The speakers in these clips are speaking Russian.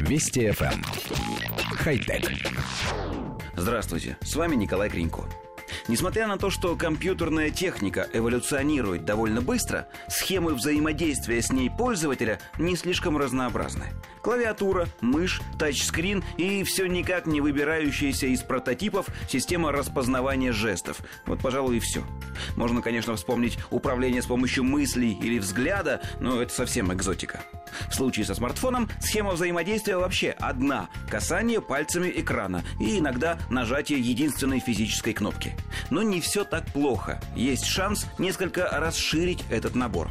Вести FM. Эм. Хай-тек. Здравствуйте, с вами Николай Кринько. Несмотря на то, что компьютерная техника эволюционирует довольно быстро, схемы взаимодействия с ней пользователя не слишком разнообразны. Клавиатура, мышь, тачскрин и все никак не выбирающаяся из прототипов система распознавания жестов. Вот, пожалуй, и все. Можно, конечно, вспомнить управление с помощью мыслей или взгляда, но это совсем экзотика. В случае со смартфоном схема взаимодействия вообще одна – касание пальцами экрана и иногда нажатие единственной физической кнопки. Но не все так плохо. Есть шанс несколько расширить этот набор.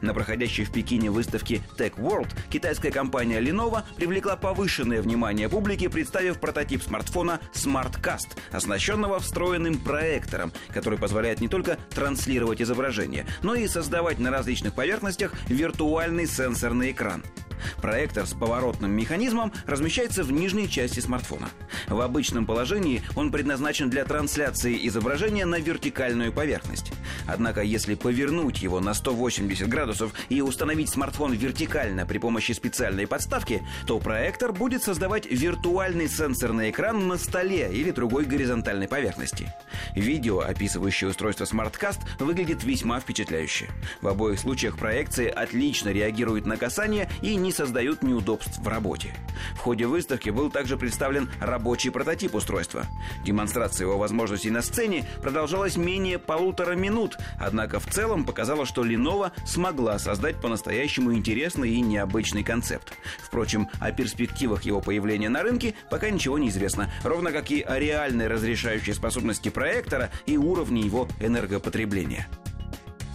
На проходящей в Пекине выставке Tech World китайская компания Lenovo привлекла повышенное внимание публики, представив прототип смартфона SmartCast, оснащенного встроенным проектором, который позволяет не только транслировать изображение, но и создавать на различных поверхностях виртуальный сенсорный экран – Проектор с поворотным механизмом размещается в нижней части смартфона. В обычном положении он предназначен для трансляции изображения на вертикальную поверхность. Однако, если повернуть его на 180 градусов и установить смартфон вертикально при помощи специальной подставки, то проектор будет создавать виртуальный сенсорный экран на столе или другой горизонтальной поверхности. Видео, описывающее устройство SmartCast, выглядит весьма впечатляюще. В обоих случаях проекции отлично реагируют на касание и не создают неудобств в работе. В ходе выставки был также представлен рабочий прототип устройства. Демонстрация его возможностей на сцене продолжалась менее полутора минут, однако в целом показала, что Lenovo смогла создать по-настоящему интересный и необычный концепт. Впрочем, о перспективах его появления на рынке пока ничего не известно, ровно как и о реальной разрешающей способности проектора и уровне его энергопотребления.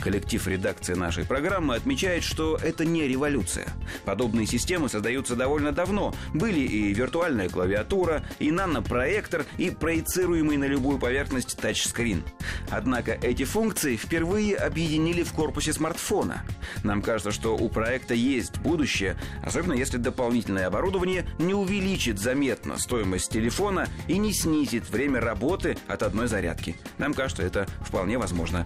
Коллектив редакции нашей программы отмечает, что это не революция. Подобные системы создаются довольно давно. Были и виртуальная клавиатура, и нанопроектор, и проецируемый на любую поверхность тачскрин. Однако эти функции впервые объединили в корпусе смартфона. Нам кажется, что у проекта есть будущее, особенно если дополнительное оборудование не увеличит заметно стоимость телефона и не снизит время работы от одной зарядки. Нам кажется, это вполне возможно.